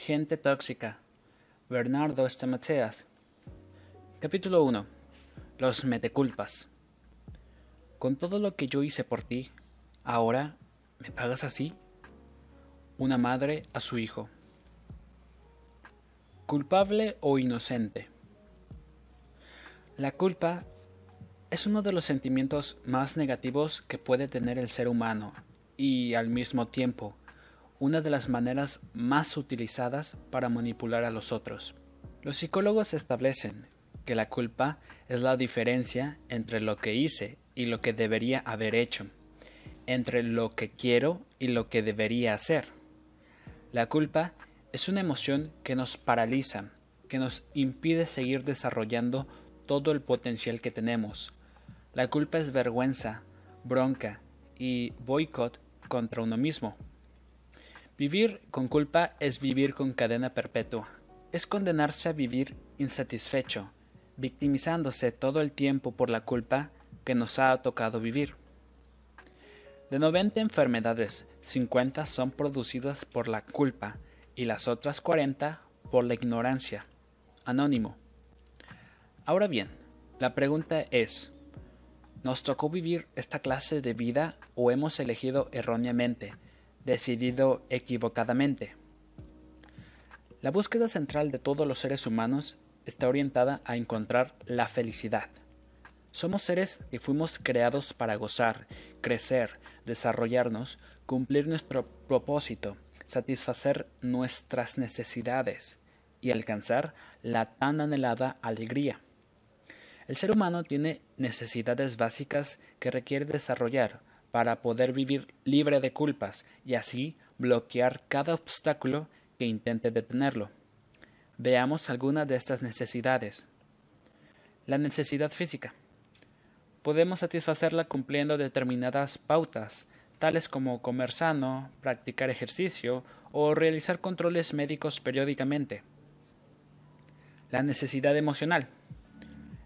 Gente tóxica. Bernardo Stamateas. Capítulo 1. Los meteculpas. Con todo lo que yo hice por ti, ahora me pagas así. Una madre a su hijo. Culpable o inocente. La culpa es uno de los sentimientos más negativos que puede tener el ser humano y al mismo tiempo una de las maneras más utilizadas para manipular a los otros. Los psicólogos establecen que la culpa es la diferencia entre lo que hice y lo que debería haber hecho, entre lo que quiero y lo que debería hacer. La culpa es una emoción que nos paraliza, que nos impide seguir desarrollando todo el potencial que tenemos. La culpa es vergüenza, bronca y boicot contra uno mismo. Vivir con culpa es vivir con cadena perpetua. Es condenarse a vivir insatisfecho, victimizándose todo el tiempo por la culpa que nos ha tocado vivir. De 90 enfermedades, 50 son producidas por la culpa y las otras 40 por la ignorancia. Anónimo. Ahora bien, la pregunta es, ¿nos tocó vivir esta clase de vida o hemos elegido erróneamente decidido equivocadamente. La búsqueda central de todos los seres humanos está orientada a encontrar la felicidad. Somos seres que fuimos creados para gozar, crecer, desarrollarnos, cumplir nuestro propósito, satisfacer nuestras necesidades y alcanzar la tan anhelada alegría. El ser humano tiene necesidades básicas que requiere desarrollar para poder vivir libre de culpas y así bloquear cada obstáculo que intente detenerlo. Veamos algunas de estas necesidades. La necesidad física. Podemos satisfacerla cumpliendo determinadas pautas, tales como comer sano, practicar ejercicio o realizar controles médicos periódicamente. La necesidad emocional.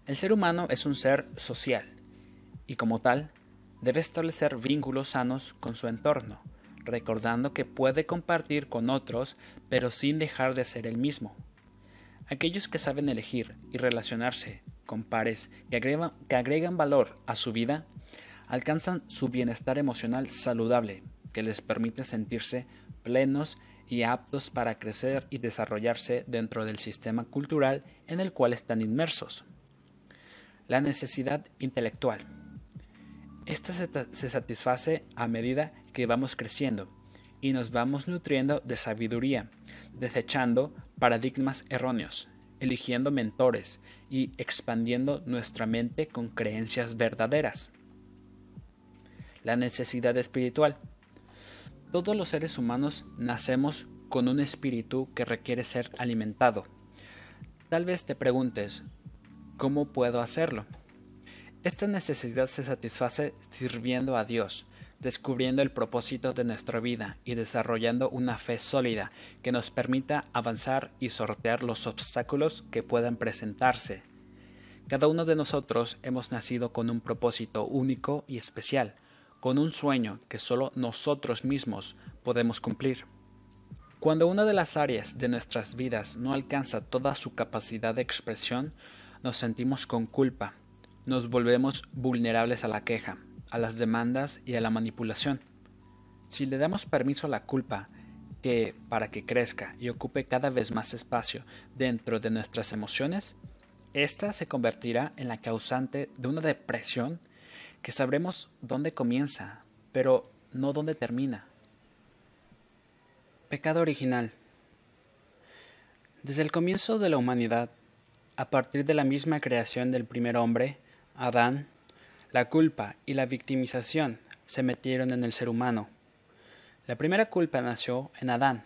El ser humano es un ser social y como tal debe establecer vínculos sanos con su entorno, recordando que puede compartir con otros, pero sin dejar de ser el mismo. Aquellos que saben elegir y relacionarse con pares que agregan, que agregan valor a su vida, alcanzan su bienestar emocional saludable, que les permite sentirse plenos y aptos para crecer y desarrollarse dentro del sistema cultural en el cual están inmersos. La necesidad intelectual. Esta se, satisface a medida que vamos creciendo y nos vamos nutriendo de sabiduría, desechando paradigmas erróneos, eligiendo mentores y expandiendo nuestra mente con creencias verdaderas. La necesidad espiritual. Todos los seres humanos nacemos con un espíritu que requiere ser alimentado. Tal vez te preguntes, ¿cómo puedo hacerlo? Esta necesidad se satisface sirviendo a Dios, descubriendo el propósito de nuestra vida y desarrollando una fe sólida que nos permita avanzar y sortear los obstáculos que puedan presentarse. Cada uno de nosotros hemos nacido con un propósito único y especial, con un sueño que solo nosotros mismos podemos cumplir. Cuando una de las áreas de nuestras vidas no alcanza toda su capacidad de expresión, nos sentimos con culpa, nos volvemos vulnerables a la queja, a las demandas y a la manipulación. Si le damos permiso a la culpa que para que crezca y ocupe cada vez más espacio dentro de nuestras emociones, ésta se convertirá en la causante de una depresión que sabremos dónde comienza, pero no dónde termina. Pecado original. Desde el comienzo de la humanidad, a partir de la misma creación del primer hombre, Adán, la culpa y la victimización se metieron en el ser humano. La primera culpa nació en Adán,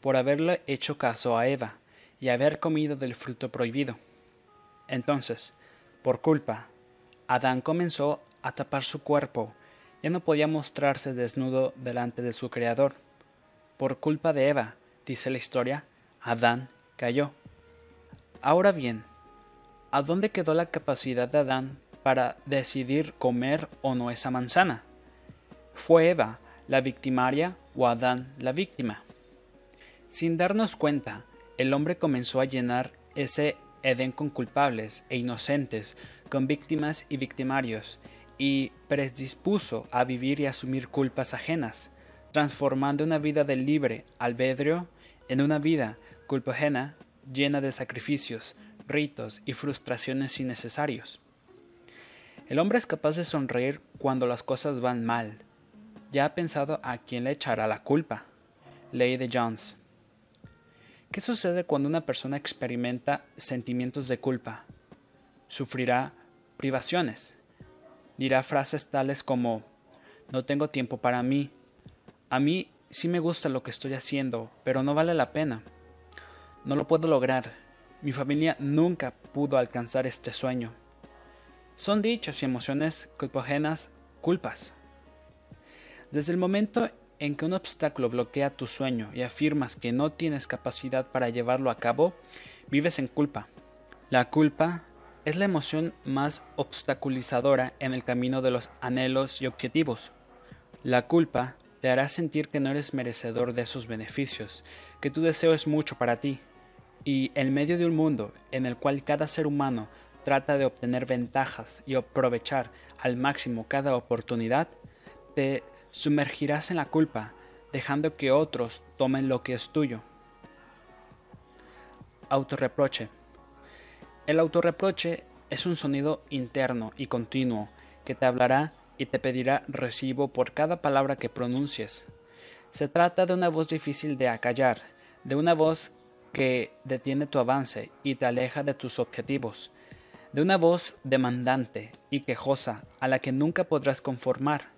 por haberle hecho caso a Eva y haber comido del fruto prohibido. Entonces, por culpa, Adán comenzó a tapar su cuerpo, ya no podía mostrarse desnudo delante de su Creador. Por culpa de Eva, dice la historia, Adán cayó. Ahora bien, ¿a dónde quedó la capacidad de Adán para decidir comer o no esa manzana. ¿Fue Eva la victimaria o Adán la víctima? Sin darnos cuenta, el hombre comenzó a llenar ese Edén con culpables e inocentes, con víctimas y victimarios, y predispuso a vivir y asumir culpas ajenas, transformando una vida de libre albedrío en una vida culpogena llena de sacrificios, ritos y frustraciones innecesarios. El hombre es capaz de sonreír cuando las cosas van mal. Ya ha pensado a quién le echará la culpa. Ley de Jones. ¿Qué sucede cuando una persona experimenta sentimientos de culpa? Sufrirá privaciones. Dirá frases tales como no tengo tiempo para mí. A mí sí me gusta lo que estoy haciendo, pero no vale la pena. No lo puedo lograr. Mi familia nunca pudo alcanzar este sueño. Son dichos y emociones culpogénas culpas. Desde el momento en que un obstáculo bloquea tu sueño y afirmas que no tienes capacidad para llevarlo a cabo, vives en culpa. La culpa es la emoción más obstaculizadora en el camino de los anhelos y objetivos. La culpa te hará sentir que no eres merecedor de esos beneficios, que tu deseo es mucho para ti, y en medio de un mundo en el cual cada ser humano trata de obtener ventajas y aprovechar al máximo cada oportunidad, te sumergirás en la culpa, dejando que otros tomen lo que es tuyo. Autorreproche. El autorreproche es un sonido interno y continuo que te hablará y te pedirá recibo por cada palabra que pronuncies. Se trata de una voz difícil de acallar, de una voz que detiene tu avance y te aleja de tus objetivos, de una voz demandante y quejosa a la que nunca podrás conformar.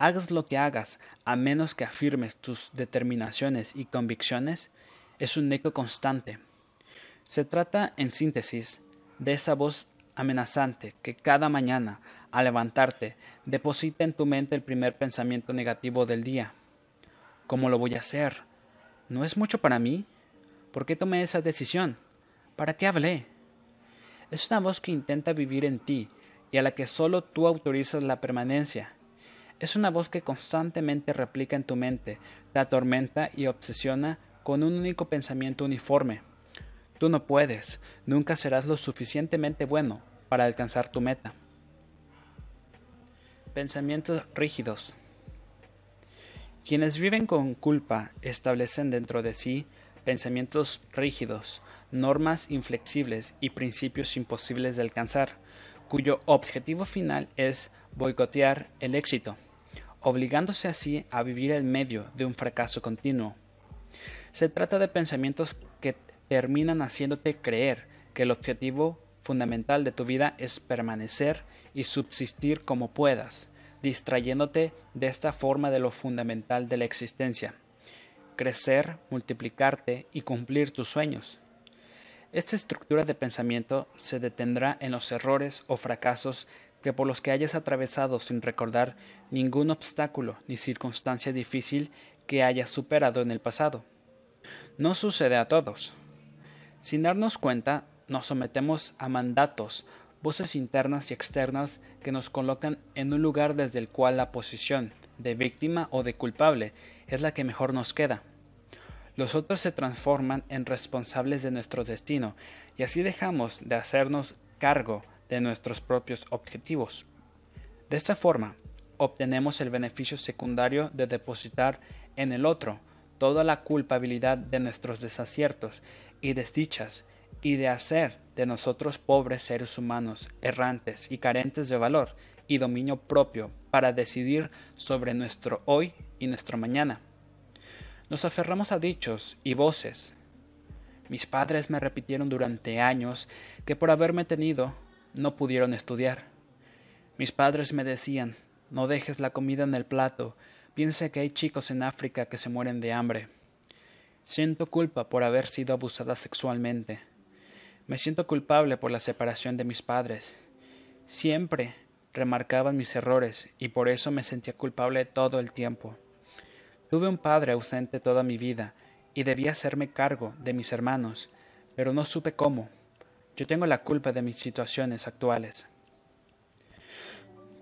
Hagas lo que hagas, a menos que afirmes tus determinaciones y convicciones, es un eco constante. Se trata, en síntesis, de esa voz amenazante que cada mañana, al levantarte, deposita en tu mente el primer pensamiento negativo del día. ¿Cómo lo voy a hacer? ¿No es mucho para mí? ¿Por qué tomé esa decisión? ¿Para qué hablé? Es una voz que intenta vivir en ti y a la que solo tú autorizas la permanencia. Es una voz que constantemente replica en tu mente, te atormenta y obsesiona con un único pensamiento uniforme. Tú no puedes, nunca serás lo suficientemente bueno para alcanzar tu meta. Pensamientos rígidos. Quienes viven con culpa establecen dentro de sí pensamientos rígidos, normas inflexibles y principios imposibles de alcanzar, cuyo objetivo final es boicotear el éxito, obligándose así a vivir en medio de un fracaso continuo. Se trata de pensamientos que terminan haciéndote creer que el objetivo fundamental de tu vida es permanecer y subsistir como puedas, distrayéndote de esta forma de lo fundamental de la existencia, crecer, multiplicarte y cumplir tus sueños. Esta estructura de pensamiento se detendrá en los errores o fracasos que por los que hayas atravesado sin recordar ningún obstáculo ni circunstancia difícil que hayas superado en el pasado. No sucede a todos. Sin darnos cuenta, nos sometemos a mandatos, voces internas y externas que nos colocan en un lugar desde el cual la posición de víctima o de culpable es la que mejor nos queda los otros se transforman en responsables de nuestro destino y así dejamos de hacernos cargo de nuestros propios objetivos. De esta forma, obtenemos el beneficio secundario de depositar en el otro toda la culpabilidad de nuestros desaciertos y desdichas y de hacer de nosotros pobres seres humanos, errantes y carentes de valor y dominio propio para decidir sobre nuestro hoy y nuestro mañana. Nos aferramos a dichos y voces. Mis padres me repitieron durante años que por haberme tenido no pudieron estudiar. Mis padres me decían no dejes la comida en el plato, piensa que hay chicos en África que se mueren de hambre. Siento culpa por haber sido abusada sexualmente. Me siento culpable por la separación de mis padres. Siempre remarcaban mis errores y por eso me sentía culpable todo el tiempo. Tuve un padre ausente toda mi vida y debía hacerme cargo de mis hermanos, pero no supe cómo. Yo tengo la culpa de mis situaciones actuales.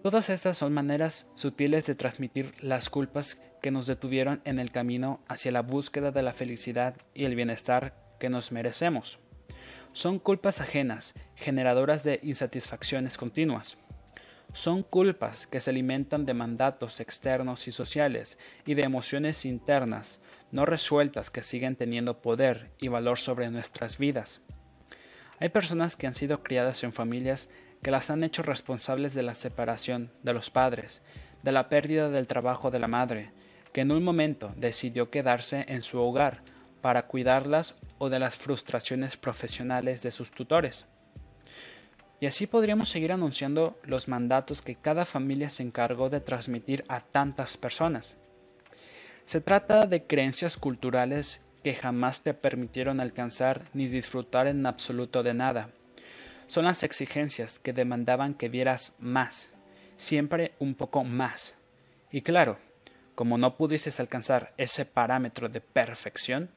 Todas estas son maneras sutiles de transmitir las culpas que nos detuvieron en el camino hacia la búsqueda de la felicidad y el bienestar que nos merecemos. Son culpas ajenas, generadoras de insatisfacciones continuas. Son culpas que se alimentan de mandatos externos y sociales y de emociones internas no resueltas que siguen teniendo poder y valor sobre nuestras vidas. Hay personas que han sido criadas en familias que las han hecho responsables de la separación de los padres, de la pérdida del trabajo de la madre, que en un momento decidió quedarse en su hogar para cuidarlas o de las frustraciones profesionales de sus tutores. Y así podríamos seguir anunciando los mandatos que cada familia se encargó de transmitir a tantas personas. Se trata de creencias culturales que jamás te permitieron alcanzar ni disfrutar en absoluto de nada. Son las exigencias que demandaban que vieras más, siempre un poco más. Y claro, como no pudieses alcanzar ese parámetro de perfección,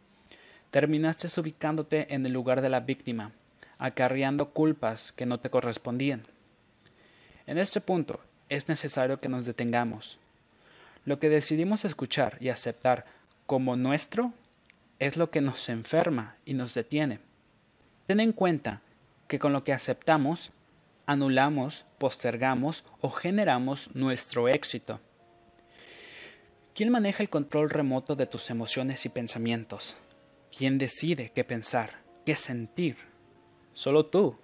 terminaste ubicándote en el lugar de la víctima, acarreando culpas que no te correspondían. En este punto es necesario que nos detengamos. Lo que decidimos escuchar y aceptar como nuestro es lo que nos enferma y nos detiene. Ten en cuenta que con lo que aceptamos, anulamos, postergamos o generamos nuestro éxito. ¿Quién maneja el control remoto de tus emociones y pensamientos? ¿Quién decide qué pensar, qué sentir? Solo tú.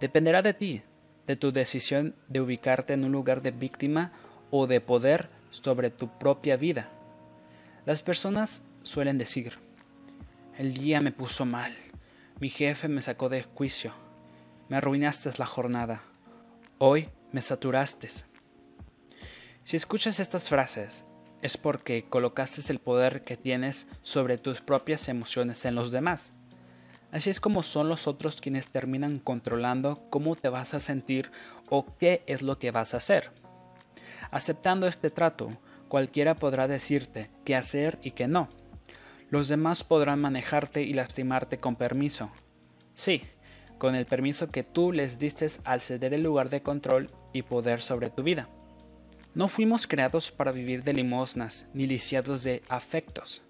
Dependerá de ti, de tu decisión de ubicarte en un lugar de víctima o de poder sobre tu propia vida. Las personas suelen decir, el día me puso mal, mi jefe me sacó de juicio, me arruinaste la jornada, hoy me saturaste. Si escuchas estas frases, es porque colocaste el poder que tienes sobre tus propias emociones en los demás. Así es como son los otros quienes terminan controlando cómo te vas a sentir o qué es lo que vas a hacer. Aceptando este trato, cualquiera podrá decirte qué hacer y qué no. Los demás podrán manejarte y lastimarte con permiso. Sí, con el permiso que tú les diste al ceder el lugar de control y poder sobre tu vida. No fuimos creados para vivir de limosnas ni lisiados de afectos.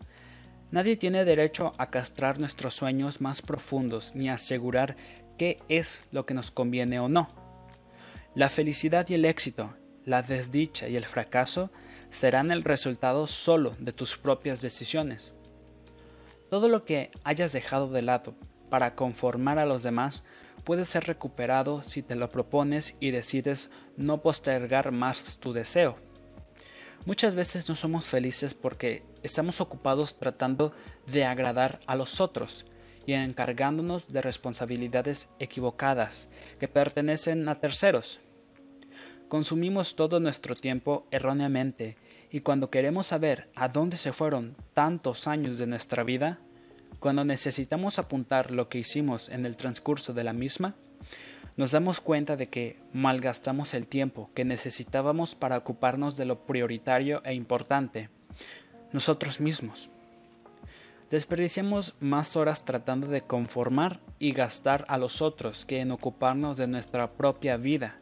Nadie tiene derecho a castrar nuestros sueños más profundos ni a asegurar qué es lo que nos conviene o no. La felicidad y el éxito, la desdicha y el fracaso serán el resultado solo de tus propias decisiones. Todo lo que hayas dejado de lado para conformar a los demás puede ser recuperado si te lo propones y decides no postergar más tu deseo. Muchas veces no somos felices porque estamos ocupados tratando de agradar a los otros y encargándonos de responsabilidades equivocadas que pertenecen a terceros. Consumimos todo nuestro tiempo erróneamente y cuando queremos saber a dónde se fueron tantos años de nuestra vida, cuando necesitamos apuntar lo que hicimos en el transcurso de la misma, nos damos cuenta de que malgastamos el tiempo que necesitábamos para ocuparnos de lo prioritario e importante, nosotros mismos. Desperdiciamos más horas tratando de conformar y gastar a los otros que en ocuparnos de nuestra propia vida.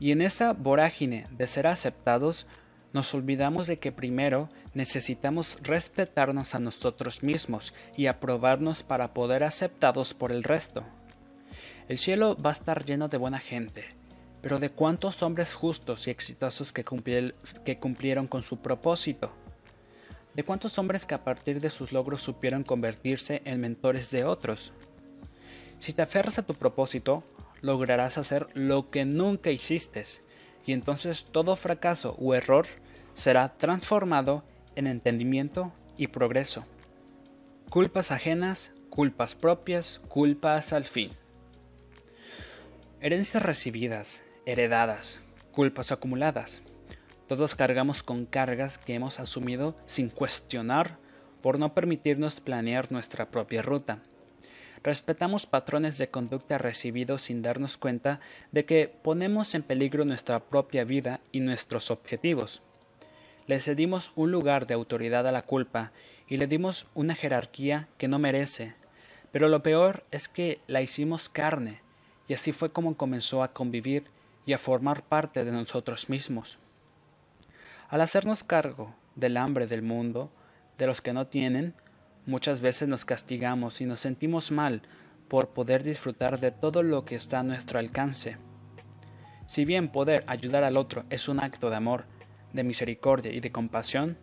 Y en esa vorágine de ser aceptados, nos olvidamos de que primero necesitamos respetarnos a nosotros mismos y aprobarnos para poder aceptados por el resto. El cielo va a estar lleno de buena gente, pero ¿de cuántos hombres justos y exitosos que, cumplieron con su propósito? ¿De cuántos hombres que a partir de sus logros supieron convertirse en mentores de otros? Si te aferras a tu propósito, lograrás hacer lo que nunca hiciste, y entonces todo fracaso o error será transformado en entendimiento y progreso. Culpas ajenas, culpas propias, culpas al fin. Herencias recibidas, heredadas, culpas acumuladas. Todos cargamos con cargas que hemos asumido sin cuestionar por no permitirnos planear nuestra propia ruta. Respetamos patrones de conducta recibidos sin darnos cuenta de que ponemos en peligro nuestra propia vida y nuestros objetivos. Le cedimos un lugar de autoridad a la culpa y le dimos una jerarquía que no merece. Pero lo peor es que la hicimos carne, y así fue como comenzó a convivir y a formar parte de nosotros mismos. Al hacernos cargo del hambre del mundo, de los que no tienen, muchas veces nos castigamos y nos sentimos mal por poder disfrutar de todo lo que está a nuestro alcance. Si bien poder ayudar al otro es un acto de amor, de misericordia y de compasión,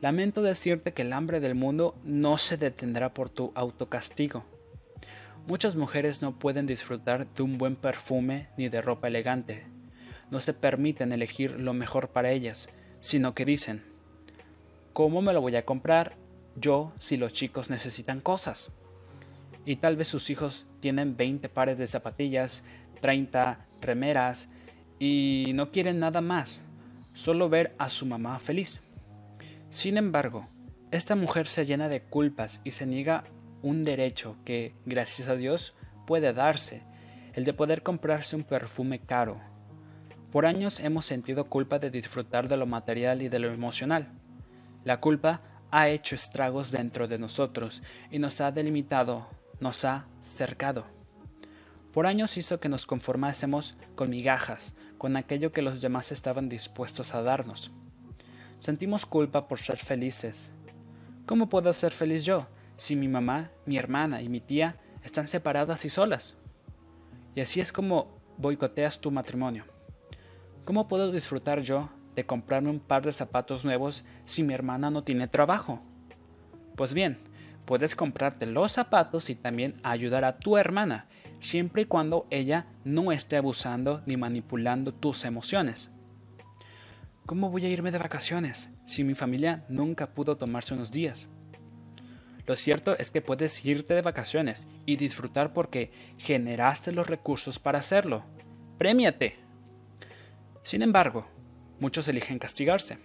lamento decirte que el hambre del mundo no se detendrá por tu autocastigo. Muchas mujeres no pueden disfrutar de un buen perfume ni de ropa elegante. No se permiten elegir lo mejor para ellas, sino que dicen, ¿cómo me lo voy a comprar yo si los chicos necesitan cosas? Y tal vez sus hijos tienen 20 pares de zapatillas, 30 remeras y no quieren nada más, solo ver a su mamá feliz. Sin embargo, esta mujer se llena de culpas y se niega un derecho que, gracias a Dios, puede darse, el de poder comprarse un perfume caro. Por años hemos sentido culpa de disfrutar de lo material y de lo emocional. La culpa ha hecho estragos dentro de nosotros y nos ha delimitado, nos ha cercado. Por años hizo que nos conformásemos con migajas, con aquello que los demás estaban dispuestos a darnos. Sentimos culpa por ser felices. ¿Cómo puedo ser feliz yo si mi mamá, mi hermana y mi tía están separadas y solas? Y así es como boicoteas tu matrimonio. ¿Cómo puedo disfrutar yo de comprarme un par de zapatos nuevos si mi hermana no tiene trabajo? Pues bien, puedes comprarte los zapatos y también ayudar a tu hermana, siempre y cuando ella no esté abusando ni manipulando tus emociones. ¿Cómo voy a irme de vacaciones si mi familia nunca pudo tomarse unos días? Lo cierto es que puedes irte de vacaciones y disfrutar porque generaste los recursos para hacerlo. ¡Prémiate! Sin embargo, muchos eligen castigarse.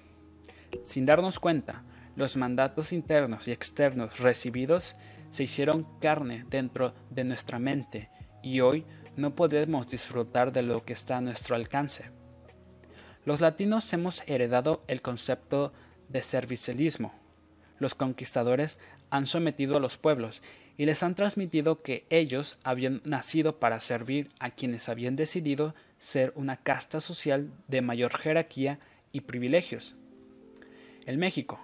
Sin darnos cuenta, los mandatos internos y externos recibidos se hicieron carne dentro de nuestra mente y hoy no podemos disfrutar de lo que está a nuestro alcance. Los latinos hemos heredado el concepto de servicialismo. Los conquistadores han sometido a los pueblos y les han transmitido que ellos habían nacido para servir a quienes habían decidido ser una casta social de mayor jerarquía y privilegios. En México,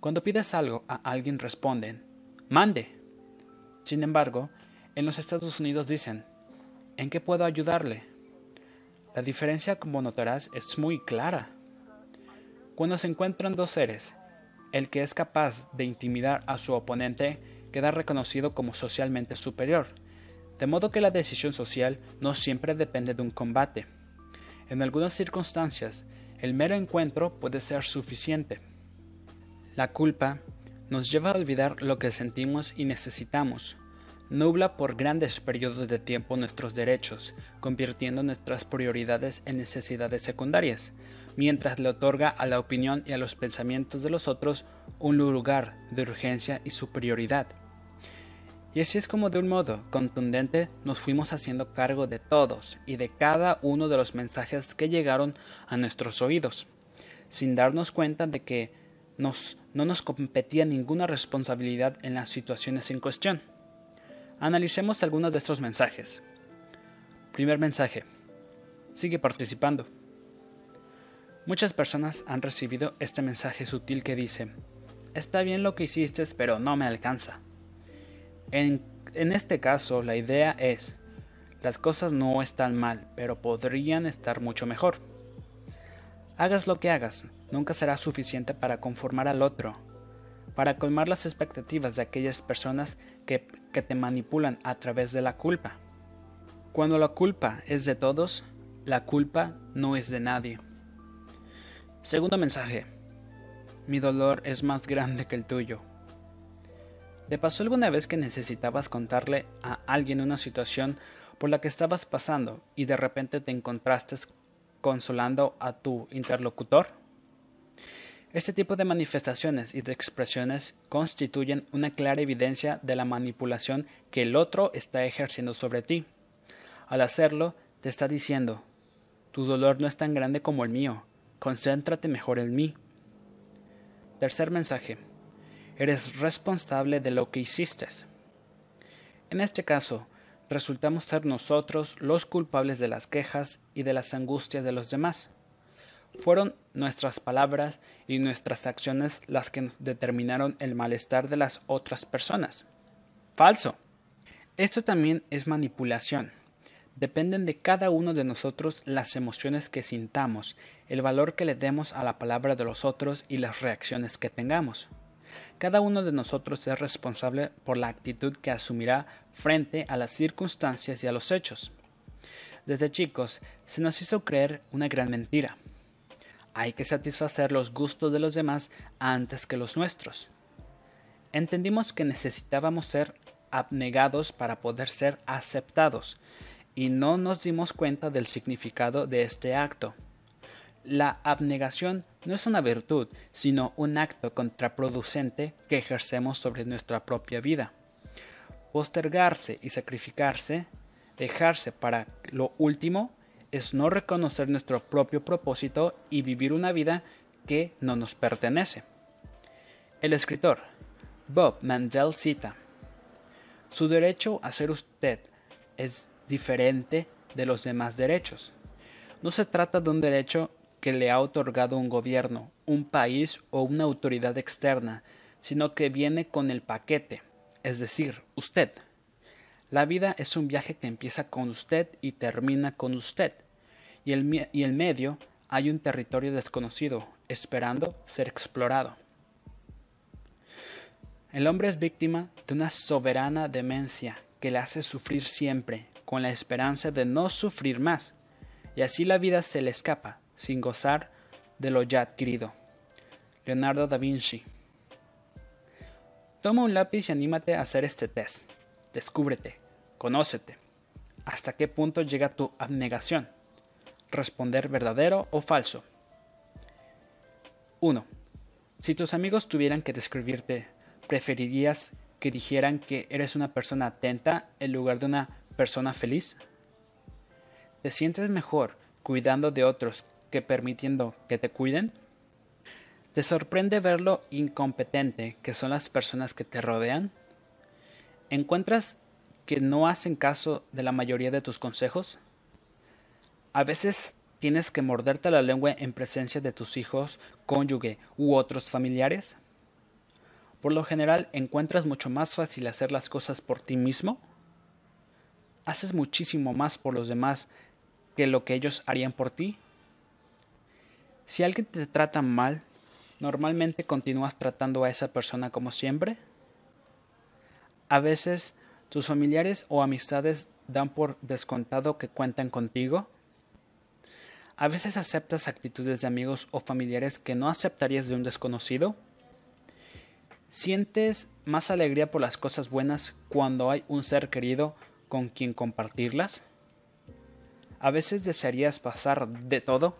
cuando pides algo a alguien responden, mande. Sin embargo, en los Estados Unidos dicen, ¿en qué puedo ayudarle? La diferencia, como notarás, es muy clara. Cuando se encuentran dos seres, el que es capaz de intimidar a su oponente queda reconocido como socialmente superior, de modo que la decisión social no siempre depende de un combate. En algunas circunstancias, el mero encuentro puede ser suficiente. La culpa nos lleva a olvidar lo que sentimos y necesitamos, nubla por grandes periodos de tiempo nuestros derechos, convirtiendo nuestras prioridades en necesidades secundarias, mientras le otorga a la opinión y a los pensamientos de los otros un lugar de urgencia y superioridad. Y así es como de un modo contundente nos fuimos haciendo cargo de todos y de cada uno de los mensajes que llegaron a nuestros oídos, sin darnos cuenta de que nos, no nos competía ninguna responsabilidad en las situaciones en cuestión. Analicemos algunos de estos mensajes. Primer mensaje. Sigue participando. Muchas personas han recibido este mensaje sutil que dice, está bien lo que hiciste, pero no me alcanza. En, en este caso, la idea es, las cosas no están mal, pero podrían estar mucho mejor. Hagas lo que hagas, nunca será suficiente para conformar al otro, para colmar las expectativas de aquellas personas que, que te manipulan a través de la culpa. Cuando la culpa es de todos, la culpa no es de nadie. Segundo mensaje. Mi dolor es más grande que el tuyo. ¿Te pasó alguna vez que necesitabas contarle a alguien una situación por la que estabas pasando y de repente te encontraste consolando a tu interlocutor? Este tipo de manifestaciones y de expresiones constituyen una clara evidencia de la manipulación que el otro está ejerciendo sobre ti. Al hacerlo, te está diciendo, tu dolor no es tan grande como el mío, concéntrate mejor en mí. Tercer mensaje, eres responsable de lo que hiciste. En este caso, resultamos ser nosotros los culpables de las quejas y de las angustias de los demás. Fueron nuestras palabras y nuestras acciones las que determinaron el malestar de las otras personas. Falso. Esto también es manipulación. Dependen de cada uno de nosotros las emociones que sintamos, el valor que le demos a la palabra de los otros y las reacciones que tengamos. Cada uno de nosotros es responsable por la actitud que asumirá frente a las circunstancias y a los hechos. Desde chicos se nos hizo creer una gran mentira. Hay que satisfacer los gustos de los demás antes que los nuestros. Entendimos que necesitábamos ser abnegados para poder ser aceptados, y no nos dimos cuenta del significado de este acto. La abnegación no es una virtud, sino un acto contraproducente que ejercemos sobre nuestra propia vida. Postergarse y sacrificarse, dejarse para lo último, es no reconocer nuestro propio propósito y vivir una vida que no nos pertenece. El escritor Bob Mandel cita Su derecho a ser usted es diferente de los demás derechos. No se trata de un derecho que le ha otorgado un gobierno, un país o una autoridad externa, sino que viene con el paquete, es decir, usted. La vida es un viaje que empieza con usted y termina con usted, y el, y medio hay un territorio desconocido, esperando ser explorado. El hombre es víctima de una soberana demencia que le hace sufrir siempre, con la esperanza de no sufrir más, y así la vida se le escapa, sin gozar de lo ya adquirido. Leonardo da Vinci. Toma un lápiz y anímate a hacer este test. Descúbrete, conócete. ¿Hasta qué punto llega tu abnegación? Responder verdadero o falso. 1. Si tus amigos tuvieran que describirte, ¿preferirías que dijeran que eres una persona atenta en lugar de una persona feliz? ¿Te sientes mejor cuidando de otros que permitiendo que te cuiden? ¿Te sorprende ver lo incompetente que son las personas que te rodean? ¿Encuentras que no hacen caso de la mayoría de tus consejos? A veces tienes que morderte la lengua en presencia de tus hijos, cónyuge u otros familiares. Por lo general, ¿encuentras mucho más fácil hacer las cosas por ti mismo? ¿Haces muchísimo más por los demás que lo que ellos harían por ti? Si alguien te trata mal, ¿normalmente continúas tratando a esa persona como siempre? A veces, tus familiares o amistades dan por descontado que cuentan contigo. A veces aceptas actitudes de amigos o familiares que no aceptarías de un desconocido. ¿Sientes más alegría por las cosas buenas cuando hay un ser querido con quien compartirlas? A veces desearías pasar de todo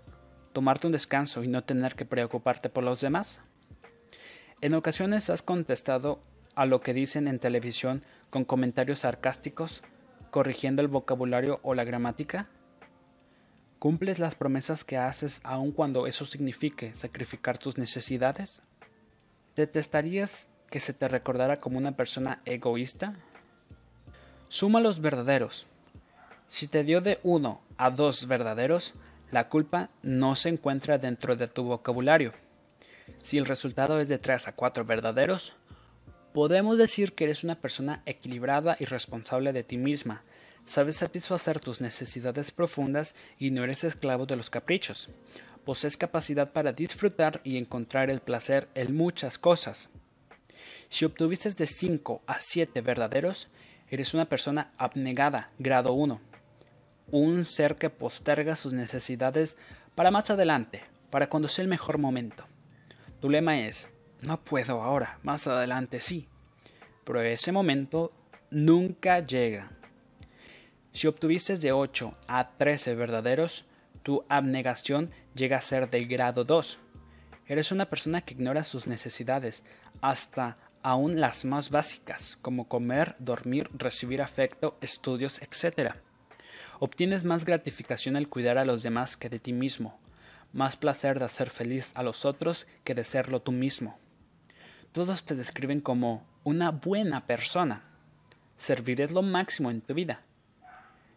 tomarte un descanso y no tener que preocuparte por los demás? En ocasiones has contestado a lo que dicen en televisión con comentarios sarcásticos, corrigiendo el vocabulario o la gramática? ¿Cumples las promesas que haces aun cuando eso signifique sacrificar tus necesidades? ¿Detestarías que se te recordara como una persona egoísta? Suma los verdaderos. Si te dio de uno a dos verdaderos, la culpa no se encuentra dentro de tu vocabulario. Si el resultado es de 3 a 4 verdaderos, podemos decir que eres una persona equilibrada y responsable de ti misma, sabes satisfacer tus necesidades profundas y no eres esclavo de los caprichos. Posees capacidad para disfrutar y encontrar el placer en muchas cosas. Si obtuviste de 5 a 7 verdaderos, eres una persona abnegada, grado 1 un ser que posterga sus necesidades para más adelante, para cuando sea el mejor momento. Tu lema es, no puedo ahora, más adelante sí, pero ese momento nunca llega. Si obtuviste de 8 a 13 verdaderos, tu abnegación llega a ser de grado 2. Eres una persona que ignora sus necesidades, hasta aún las más básicas, como comer, dormir, recibir afecto, estudios, etc. Obtienes más gratificación al cuidar a los demás que de ti mismo, más placer de hacer feliz a los otros que de serlo tú mismo. Todos te describen como una buena persona. Serviré lo máximo en tu vida,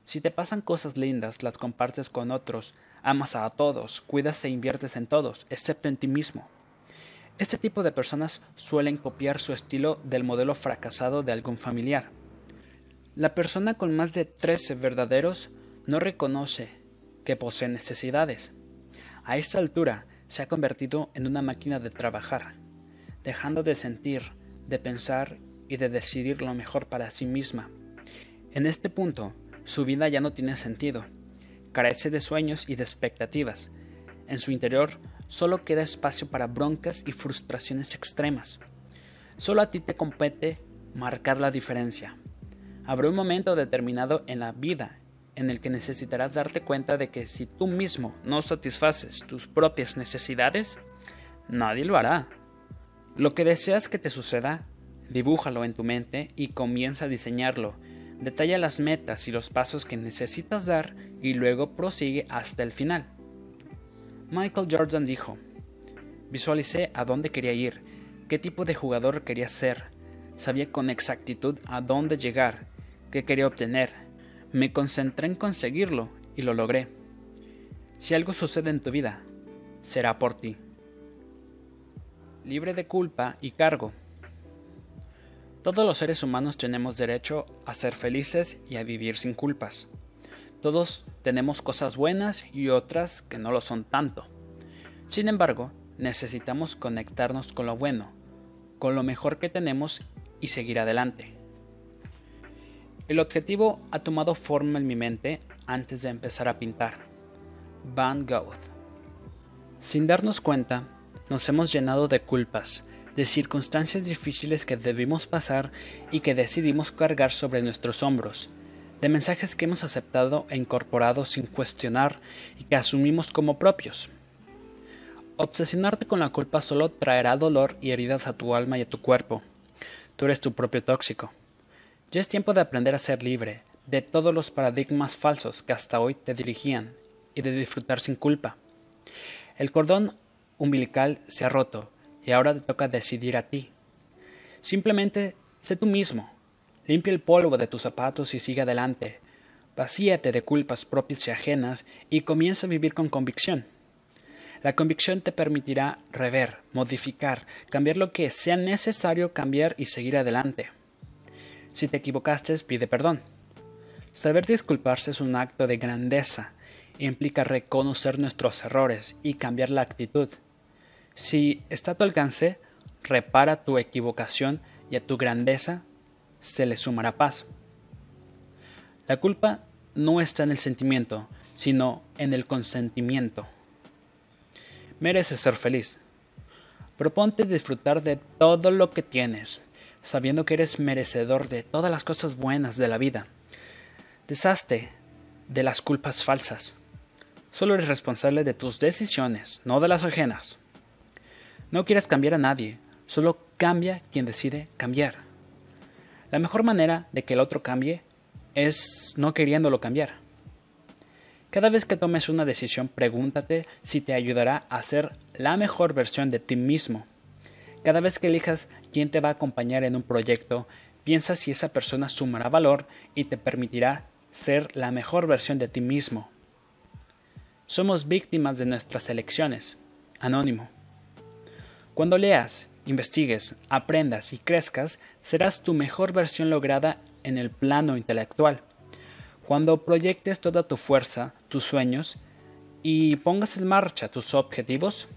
Si te pasan cosas lindas, las compartes con otros, amas a todos, cuidas e inviertes en todos, excepto en ti mismo. Este tipo de personas suelen copiar su estilo del modelo fracasado de algún familiar. La persona con más de 13 verdaderos no reconoce que posee necesidades. A esta altura se ha convertido en una máquina de trabajar, dejando de sentir, de pensar y de decidir lo mejor para sí misma. En este punto, su vida ya no tiene sentido, carece de sueños y de expectativas. En su interior solo queda espacio para broncas y frustraciones extremas. Solo a ti te compete marcar la diferencia. Habrá un momento determinado en la vida en el que necesitarás darte cuenta de que si tú mismo no satisfaces tus propias necesidades, nadie lo hará. Lo que deseas que te suceda, dibújalo en tu mente y comienza a diseñarlo. Detalla las metas y los pasos que necesitas dar y luego prosigue hasta el final. Michael Jordan dijo, Visualicé a dónde quería ir, qué tipo de jugador quería ser, sabía con exactitud a dónde llegar, qué quería obtener, me concentré en conseguirlo y lo logré. Si algo sucede en tu vida, será por ti. Libre de culpa y cargo. Todos los seres humanos tenemos derecho a ser felices y a vivir sin culpas. Todos tenemos cosas buenas y otras que no lo son tanto. Sin embargo, necesitamos conectarnos con lo bueno, con lo mejor que tenemos y seguir adelante. El objetivo ha tomado forma en mi mente antes de empezar a pintar. Van Gogh. Sin darnos cuenta, nos hemos llenado de culpas, de circunstancias difíciles que debimos pasar y que decidimos cargar sobre nuestros hombros, de mensajes que hemos aceptado e incorporado sin cuestionar y que asumimos como propios. Obsesionarte con la culpa solo traerá dolor y heridas a tu alma y a tu cuerpo. Tú eres tu propio tóxico. Ya es tiempo de aprender a ser libre de todos los paradigmas falsos que hasta hoy te dirigían y de disfrutar sin culpa. El cordón umbilical se ha roto y ahora te toca decidir a ti. Simplemente sé tú mismo. Limpia el polvo de tus zapatos y sigue adelante. Vacíate de culpas propias y ajenas y comienza a vivir con convicción. La convicción te permitirá rever, modificar, cambiar lo que sea necesario cambiar y seguir adelante. Si te equivocaste, pide perdón. Saber disculparse es un acto de grandeza implica reconocer nuestros errores y cambiar la actitud. Si está a tu alcance, repara tu equivocación y a tu grandeza se le sumará paz. La culpa no está en el sentimiento, sino en el consentimiento. Mereces ser feliz. Proponte disfrutar de todo lo que tienes, sabiendo que eres merecedor de todas las cosas buenas de la vida. Deshazte de las culpas falsas. Solo eres responsable de tus decisiones, no de las ajenas. No quieras cambiar a nadie, solo cambia quien decide cambiar. La mejor manera de que el otro cambie es no queriéndolo cambiar. Cada vez que tomes una decisión, pregúntate si te ayudará a ser la mejor versión de ti mismo. Cada vez que elijas quién te va a acompañar en un proyecto, piensa si esa persona sumará valor y te permitirá ser la mejor versión de ti mismo. Somos víctimas de nuestras elecciones. Anónimo. Cuando leas, investigues, aprendas y crezcas, serás tu mejor versión lograda en el plano intelectual. Cuando proyectes toda tu fuerza, tus sueños y pongas en marcha tus objetivos,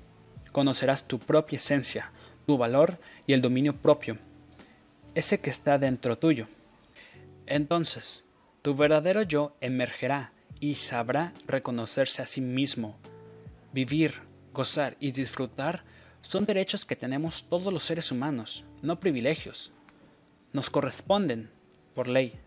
conocerás tu propia esencia, tu valor y el dominio propio, ese que está dentro tuyo. Entonces, tu verdadero yo emergerá y sabrá reconocerse a sí mismo. Vivir, gozar y disfrutar son derechos que tenemos todos los seres humanos, no privilegios. Nos corresponden por ley.